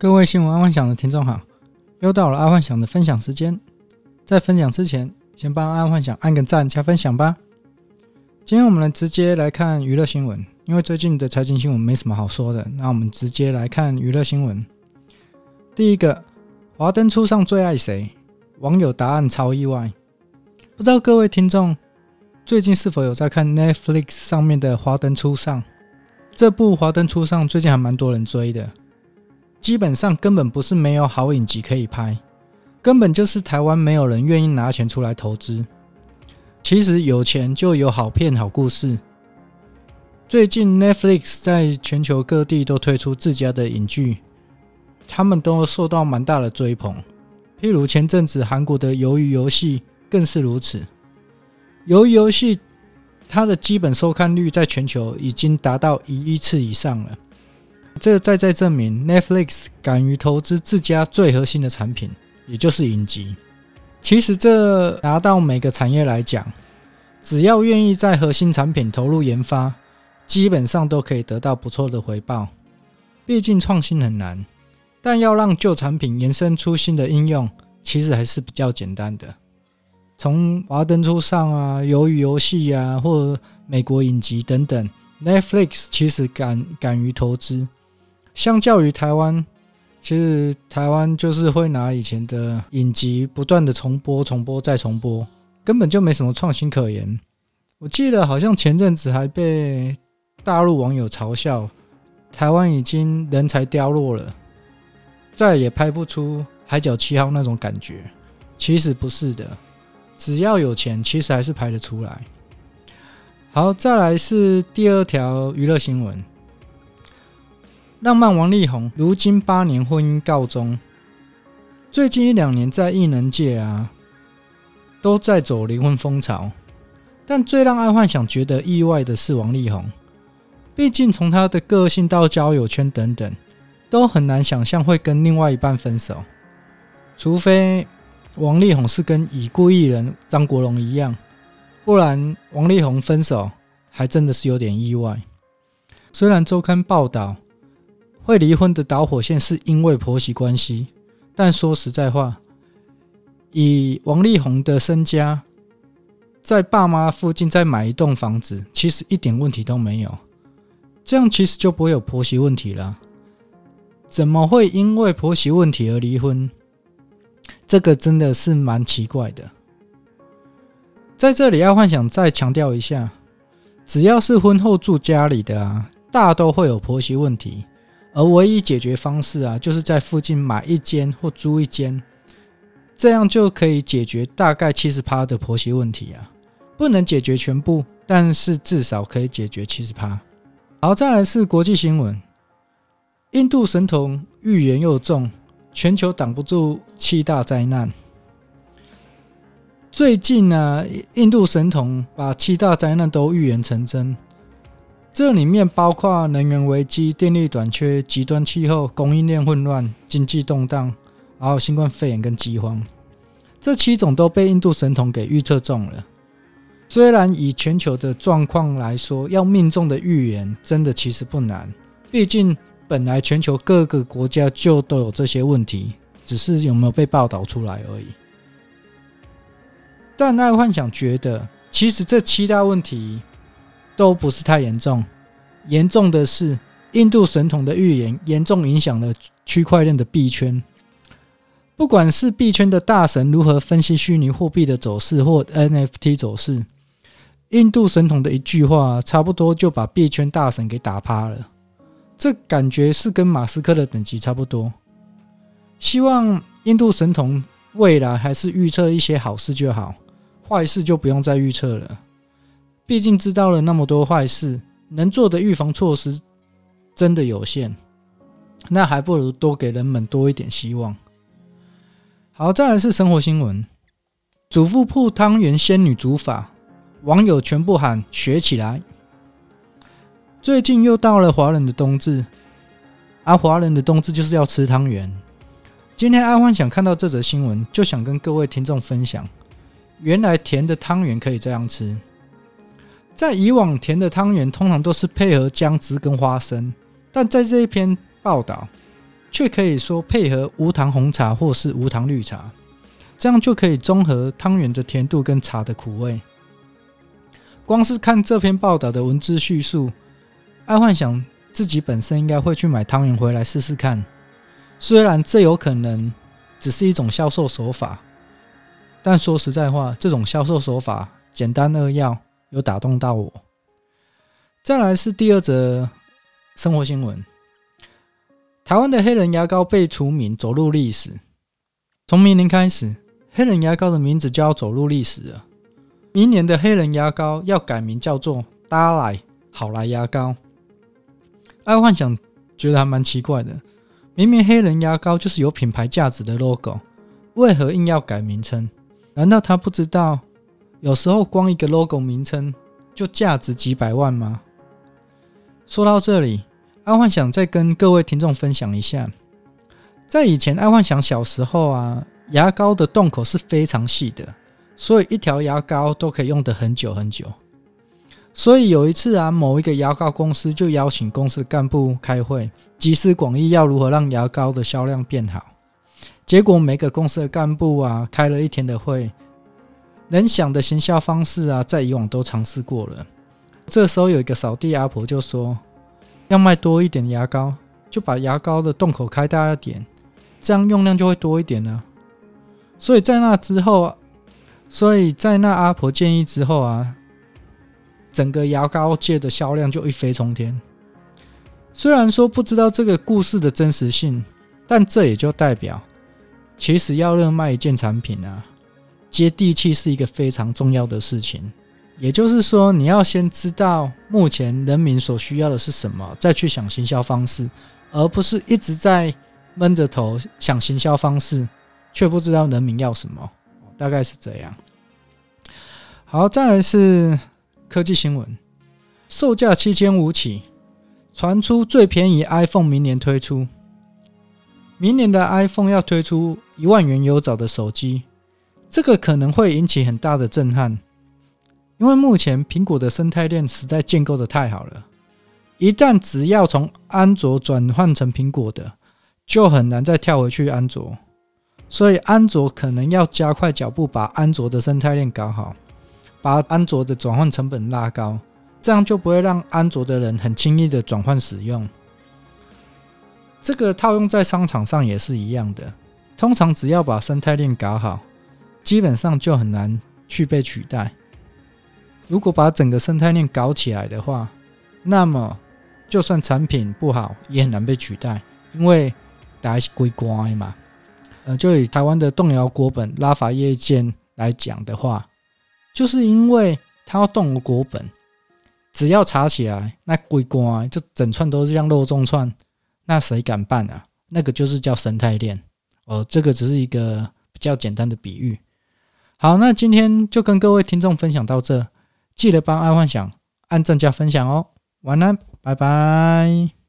各位新闻爱幻想的听众好，又到了爱幻想的分享时间。在分享之前，先帮爱幻想按个赞加分享吧。今天我们来直接来看娱乐新闻，因为最近的财经新闻没什么好说的，那我们直接来看娱乐新闻。第一个，华灯初上最爱谁？网友答案超意外。不知道各位听众最近是否有在看 Netflix 上面的《华灯初上》？这部《华灯初上》最近还蛮多人追的，基本上根本不是没有好影集可以拍，根本就是台湾没有人愿意拿钱出来投资。其实有钱就有好片、好故事。最近 Netflix 在全球各地都推出自家的影剧，他们都受到蛮大的追捧。譬如前阵子韩国的《鱿鱼游戏》更是如此，《鱿鱼游戏》。它的基本收看率在全球已经达到一亿次以上了，这再再证明 Netflix 敢于投资自家最核心的产品，也就是影集。其实这拿到每个产业来讲，只要愿意在核心产品投入研发，基本上都可以得到不错的回报。毕竟创新很难，但要让旧产品延伸出新的应用，其实还是比较简单的。从华灯初上啊、鱿鱼游戏啊，或美国影集等等，Netflix 其实敢敢于投资。相较于台湾，其实台湾就是会拿以前的影集不断的重播、重播再重播，根本就没什么创新可言。我记得好像前阵子还被大陆网友嘲笑，台湾已经人才凋落了，再也拍不出《海角七号》那种感觉。其实不是的。只要有钱，其实还是拍得出来。好，再来是第二条娱乐新闻：浪漫王力宏如今八年婚姻告终。最近一两年在艺能界啊，都在走离婚风潮。但最让爱幻想觉得意外的是王力宏，毕竟从他的个性到交友圈等等，都很难想象会跟另外一半分手，除非。王力宏是跟已故艺人张国荣一样，不然王力宏分手还真的是有点意外。虽然周刊报道会离婚的导火线是因为婆媳关系，但说实在话，以王力宏的身家，在爸妈附近再买一栋房子，其实一点问题都没有。这样其实就不会有婆媳问题了。怎么会因为婆媳问题而离婚？这个真的是蛮奇怪的。在这里要幻想再强调一下，只要是婚后住家里的啊，大都会有婆媳问题，而唯一解决方式啊，就是在附近买一间或租一间，这样就可以解决大概七十趴的婆媳问题啊。不能解决全部，但是至少可以解决七十趴。好，再来是国际新闻，印度神童预言又中。全球挡不住七大灾难。最近呢，印度神童把七大灾难都预言成真，这里面包括能源危机、电力短缺、极端气候、供应链混乱、经济动荡，然后新冠肺炎跟饥荒，这七种都被印度神童给预测中了。虽然以全球的状况来说，要命中的预言真的其实不难，毕竟。本来全球各个国家就都有这些问题，只是有没有被报道出来而已。但爱幻想觉得，其实这七大问题都不是太严重，严重的是印度神童的预言严重影响了区块链的币圈。不管是币圈的大神如何分析虚拟货币的走势或 NFT 走势，印度神童的一句话，差不多就把币圈大神给打趴了。这感觉是跟马斯克的等级差不多。希望印度神童未来还是预测一些好事就好，坏事就不用再预测了。毕竟知道了那么多坏事，能做的预防措施真的有限，那还不如多给人们多一点希望。好，再来是生活新闻：主妇铺汤圆仙女煮法，网友全部喊学起来。最近又到了华人的冬至，而、华人的冬至就是要吃汤圆。今天阿幻想看到这则新闻，就想跟各位听众分享，原来甜的汤圆可以这样吃。在以往，甜的汤圆通常都是配合姜汁跟花生，但在这一篇报道，却可以说配合无糖红茶或是无糖绿茶，这样就可以中和汤圆的甜度跟茶的苦味。光是看这篇报道的文字叙述，爱幻想自己本身应该会去买汤圆回来试试看。虽然这有可能只是一种销售手法，但说实在话，这种销售手法简单扼要，有打动到我。再来是第二则生活新闻：台湾的黑人牙膏被除名，走入历史。从明年开始，黑人牙膏的名字就要走入历史了。明年的黑人牙膏要改名叫做“达莱好来牙膏”。爱幻想觉得还蛮奇怪的。明明黑人牙膏就是有品牌价值的 logo，为何硬要改名称？难道他不知道有时候光一个 logo 名称就价值几百万吗？说到这里，爱幻想再跟各位听众分享一下，在以前爱幻想小时候啊，牙膏的洞口是非常细的，所以一条牙膏都可以用得很久很久。所以有一次啊，某一个牙膏公司就邀请公司的干部开会，集思广益要如何让牙膏的销量变好。结果每个公司的干部啊开了一天的会，能想的行销方式啊，在以往都尝试过了。这时候有一个扫地阿婆就说，要卖多一点牙膏，就把牙膏的洞口开大一点，这样用量就会多一点呢。所以在那之后，所以在那阿婆建议之后啊。整个牙膏界的销量就一飞冲天。虽然说不知道这个故事的真实性，但这也就代表，其实要热卖一件产品啊，接地气是一个非常重要的事情。也就是说，你要先知道目前人民所需要的是什么，再去想行销方式，而不是一直在闷着头想行销方式，却不知道人民要什么。大概是这样。好，再来是。科技新闻，售价七千五起，传出最便宜 iPhone 明年推出。明年的 iPhone 要推出一万元有找的手机，这个可能会引起很大的震撼，因为目前苹果的生态链实在建构的太好了，一旦只要从安卓转换成苹果的，就很难再跳回去安卓，所以安卓可能要加快脚步，把安卓的生态链搞好。把安卓的转换成本拉高，这样就不会让安卓的人很轻易的转换使用。这个套用在商场上也是一样的。通常只要把生态链搞好，基本上就很难去被取代。如果把整个生态链搞起来的话，那么就算产品不好，也很难被取代，因为大家是归乖嘛。呃，就以台湾的动摇国本拉法叶剑来讲的话。就是因为他要动国本，只要查起来，那鬼瓜就整串都是像肉粽串，那谁敢办啊？那个就是叫生态链哦。这个只是一个比较简单的比喻。好，那今天就跟各位听众分享到这，记得帮爱幻想按赞加分享哦。晚安，拜拜。